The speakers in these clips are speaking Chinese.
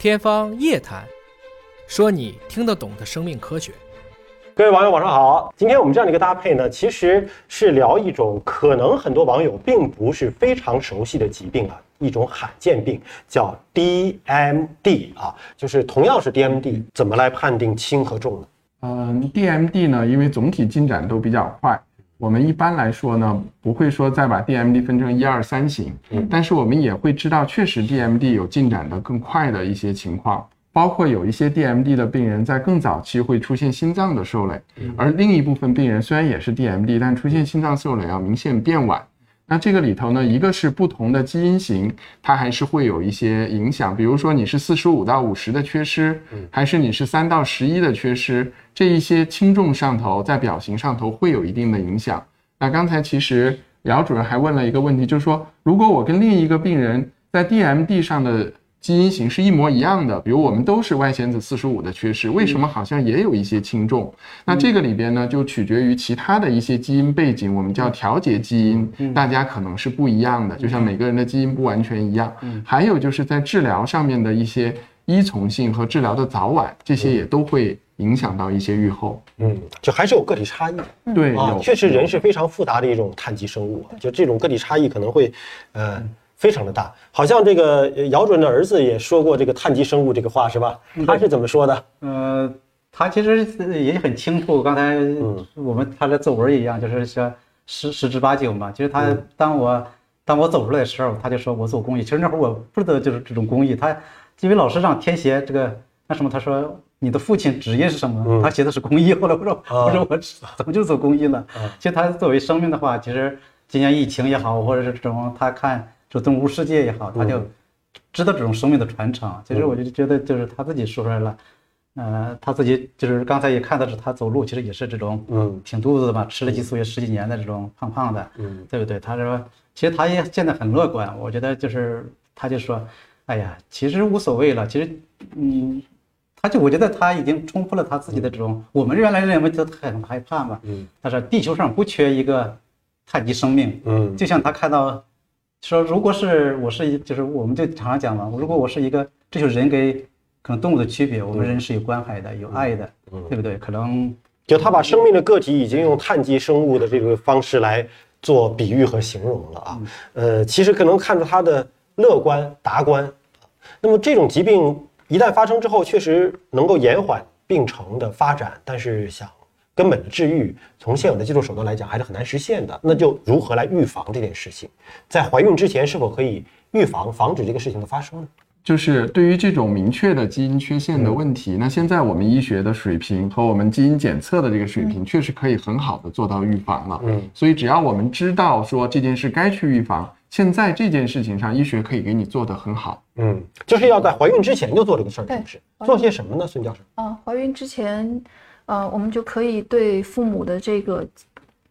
天方夜谭，说你听得懂的生命科学。各位网友晚上好，今天我们这样的一个搭配呢，其实是聊一种可能很多网友并不是非常熟悉的疾病啊，一种罕见病叫 DMD 啊，就是同样是 DMD，怎么来判定轻和重呢？嗯，DMD 呢，因为总体进展都比较快。我们一般来说呢，不会说再把 DMD 分成一二三型，嗯，但是我们也会知道，确实 DMD 有进展的更快的一些情况，包括有一些 DMD 的病人在更早期会出现心脏的受累，而另一部分病人虽然也是 DMD，但出现心脏受累要明显变晚。那这个里头呢，一个是不同的基因型，它还是会有一些影响。比如说你是四十五到五十的缺失，还是你是三到十一的缺失，这一些轻重上头在表型上头会有一定的影响。那刚才其实姚主任还问了一个问题，就是说如果我跟另一个病人在 DMD 上的。基因型是一模一样的，比如我们都是外显子四十五的缺失，为什么好像也有一些轻重？那这个里边呢，就取决于其他的一些基因背景，我们叫调节基因，大家可能是不一样的，就像每个人的基因不完全一样。还有就是在治疗上面的一些依从性和治疗的早晚，这些也都会影响到一些预后。嗯，就还是有个体差异。对啊，确实人是非常复杂的一种碳基生物，就这种个体差异可能会，呃。非常的大，好像这个姚准的儿子也说过这个碳基生物这个话是吧？他是怎么说的？呃，他其实也很清楚，刚才我们他的作文一样，就是说十十之八九嘛。其实他当我当我走出来的时候，他就说我做公益。其实那会儿我不知道就是这种公益。他因为老师让填写这个那什么，他说你的父亲职业是什么？他写的是公益。后来我说我说我怎么就做公益了？其实他作为生命的话，其实今年疫情也好，或者是这种他看。就动物世界也好，他就知道这种生命的传承。其实我就觉得，就是他自己说出来了，呃，他自己就是刚才也看到是他走路，其实也是这种，嗯，挺肚子的嘛，吃了激素也十几年的这种胖胖的，嗯，对不对？他说，其实他也现在很乐观。我觉得就是，他就说，哎呀，其实无所谓了。其实，嗯，他就我觉得他已经冲破了他自己的这种，我们原来认为就很害怕嘛，嗯，他说地球上不缺一个碳基生命，嗯，就像他看到。说，如果是我是一，就是我们就常常讲嘛，如果我是一个，这就是人跟可能动物的区别，我们人是有关怀的，有爱的，对不对？可能就他把生命的个体已经用碳基生物的这个方式来做比喻和形容了啊。呃，其实可能看出他的乐观达观。那么这种疾病一旦发生之后，确实能够延缓病程的发展，但是想。根本的治愈，从现有的技术手段来讲，还是很难实现的。那就如何来预防这件事情？在怀孕之前，是否可以预防、防止这个事情的发生呢？就是对于这种明确的基因缺陷的问题，那现在我们医学的水平和我们基因检测的这个水平，确实可以很好的做到预防了。嗯，所以只要我们知道说这件事该去预防，现在这件事情上，医学可以给你做得很好。嗯，就是要在怀孕之前就做这个事儿，是不是？做些什么呢，孙教授？啊，怀孕之前。呃，我们就可以对父母的这个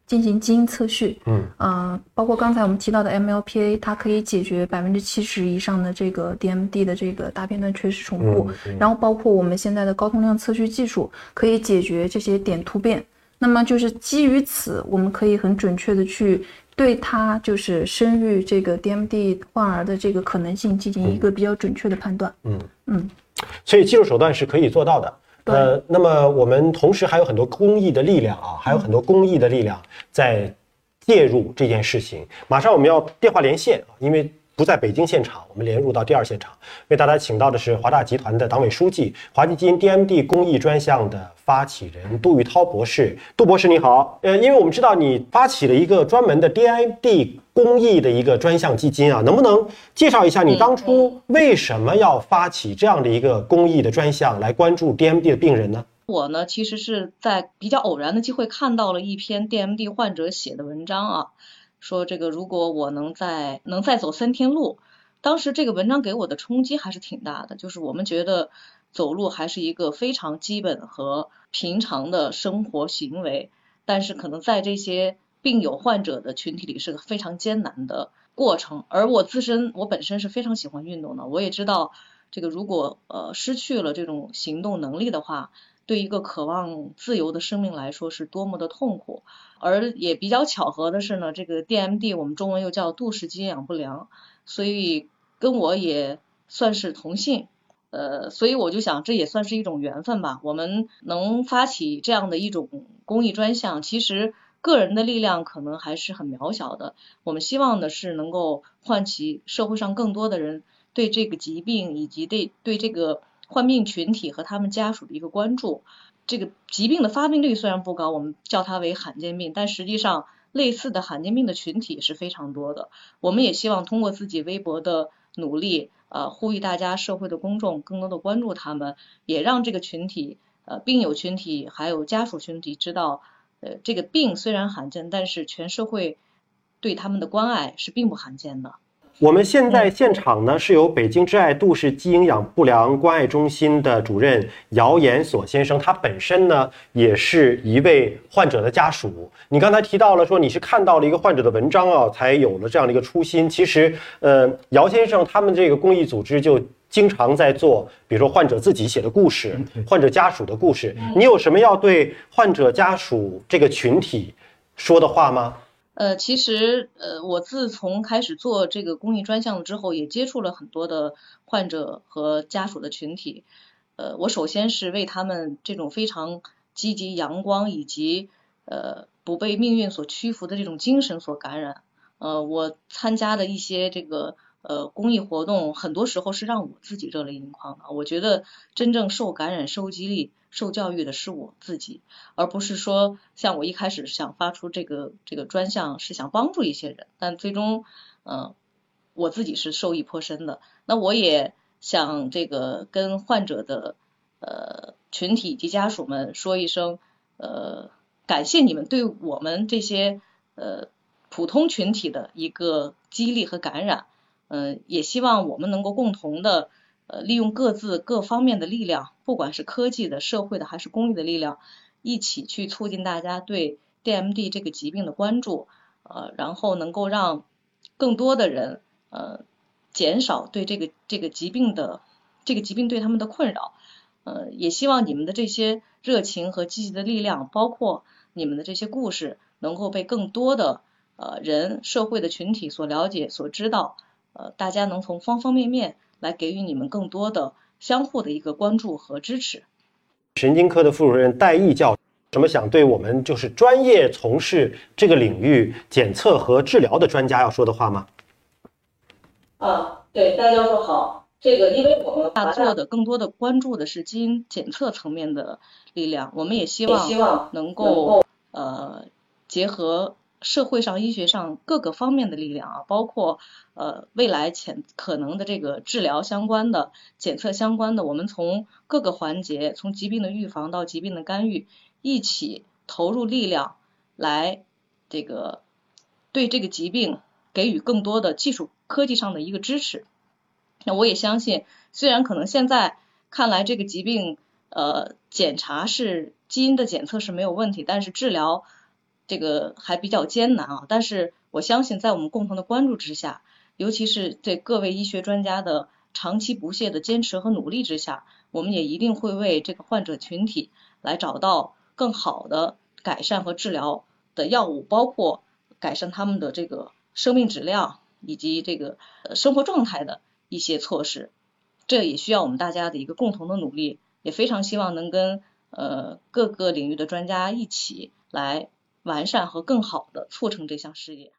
进行基因测序，嗯，呃，包括刚才我们提到的 MLPA，它可以解决百分之七十以上的这个 DMD 的这个大片段缺失重复，然后包括我们现在的高通量测序技术，可以解决这些点突变。那么就是基于此，我们可以很准确的去对它就是生育这个 DMD 患儿的这个可能性进行一个比较准确的判断。嗯嗯，所以技术手段是可以做到的。呃，那么我们同时还有很多公益的力量啊，还有很多公益的力量在介入这件事情。马上我们要电话连线啊，因为不在北京现场，我们连入到第二现场，为大家请到的是华大集团的党委书记、华基金 DMD 公益专项的发起人杜玉涛博士。杜博士你好，呃，因为我们知道你发起了一个专门的 DMD。公益的一个专项基金啊，能不能介绍一下你当初为什么要发起这样的一个公益的专项来关注 DMD 的病人呢？我呢，其实是在比较偶然的机会看到了一篇 DMD 患者写的文章啊，说这个如果我能再能再走三天路，当时这个文章给我的冲击还是挺大的，就是我们觉得走路还是一个非常基本和平常的生活行为，但是可能在这些。病友患者的群体里是个非常艰难的过程，而我自身我本身是非常喜欢运动的，我也知道这个如果呃失去了这种行动能力的话，对一个渴望自由的生命来说是多么的痛苦。而也比较巧合的是呢，这个 DMD 我们中文又叫杜氏肌营养不良，所以跟我也算是同姓。呃，所以我就想这也算是一种缘分吧。我们能发起这样的一种公益专项，其实个人的力量可能还是很渺小的。我们希望的是能够唤起社会上更多的人对这个疾病以及对对这个患病群体和他们家属的一个关注。这个疾病的发病率虽然不高，我们叫它为罕见病，但实际上类似的罕见病的群体是非常多的。我们也希望通过自己微博的努力。呃，呼吁大家社会的公众更多的关注他们，也让这个群体，呃，病友群体还有家属群体知道，呃，这个病虽然罕见，但是全社会对他们的关爱是并不罕见的。我们现在现场呢，是由北京挚爱杜氏鸡营养不良关爱中心的主任姚延锁先生，他本身呢也是一位患者的家属。你刚才提到了说你是看到了一个患者的文章啊，才有了这样的一个初心。其实，呃，姚先生他们这个公益组织就经常在做，比如说患者自己写的故事，患者家属的故事。你有什么要对患者家属这个群体说的话吗？呃，其实呃，我自从开始做这个公益专项之后，也接触了很多的患者和家属的群体。呃，我首先是为他们这种非常积极、阳光以及呃不被命运所屈服的这种精神所感染。呃，我参加的一些这个。呃，公益活动很多时候是让我自己热泪盈眶的。我觉得真正受感染、受激励、受教育的是我自己，而不是说像我一开始想发出这个这个专项是想帮助一些人，但最终，嗯，我自己是受益颇深的。那我也想这个跟患者的呃群体及家属们说一声，呃，感谢你们对我们这些呃普通群体的一个激励和感染。嗯，也希望我们能够共同的，呃，利用各自各方面的力量，不管是科技的、社会的还是公益的力量，一起去促进大家对 DMD 这个疾病的关注，呃，然后能够让更多的人，呃，减少对这个这个疾病的这个疾病对他们的困扰，呃，也希望你们的这些热情和积极的力量，包括你们的这些故事，能够被更多的呃人、社会的群体所了解、所知道。呃，大家能从方方面面来给予你们更多的相互的一个关注和支持。神经科的副主任戴毅教，什么想对我们就是专业从事这个领域检测和治疗的专家要说的话吗？啊，对，戴教授好。这个，因为我们大做的更多的关注的是基因检测层面的力量，我们也希望能够呃结合。社会上、医学上各个方面的力量啊，包括呃未来潜可能的这个治疗相关的、检测相关的，我们从各个环节，从疾病的预防到疾病的干预，一起投入力量来这个对这个疾病给予更多的技术科技上的一个支持。那我也相信，虽然可能现在看来这个疾病呃检查是基因的检测是没有问题，但是治疗。这个还比较艰难啊，但是我相信在我们共同的关注之下，尤其是对各位医学专家的长期不懈的坚持和努力之下，我们也一定会为这个患者群体来找到更好的改善和治疗的药物，包括改善他们的这个生命质量以及这个生活状态的一些措施。这也需要我们大家的一个共同的努力，也非常希望能跟呃各个领域的专家一起来。完善和更好的促成这项事业。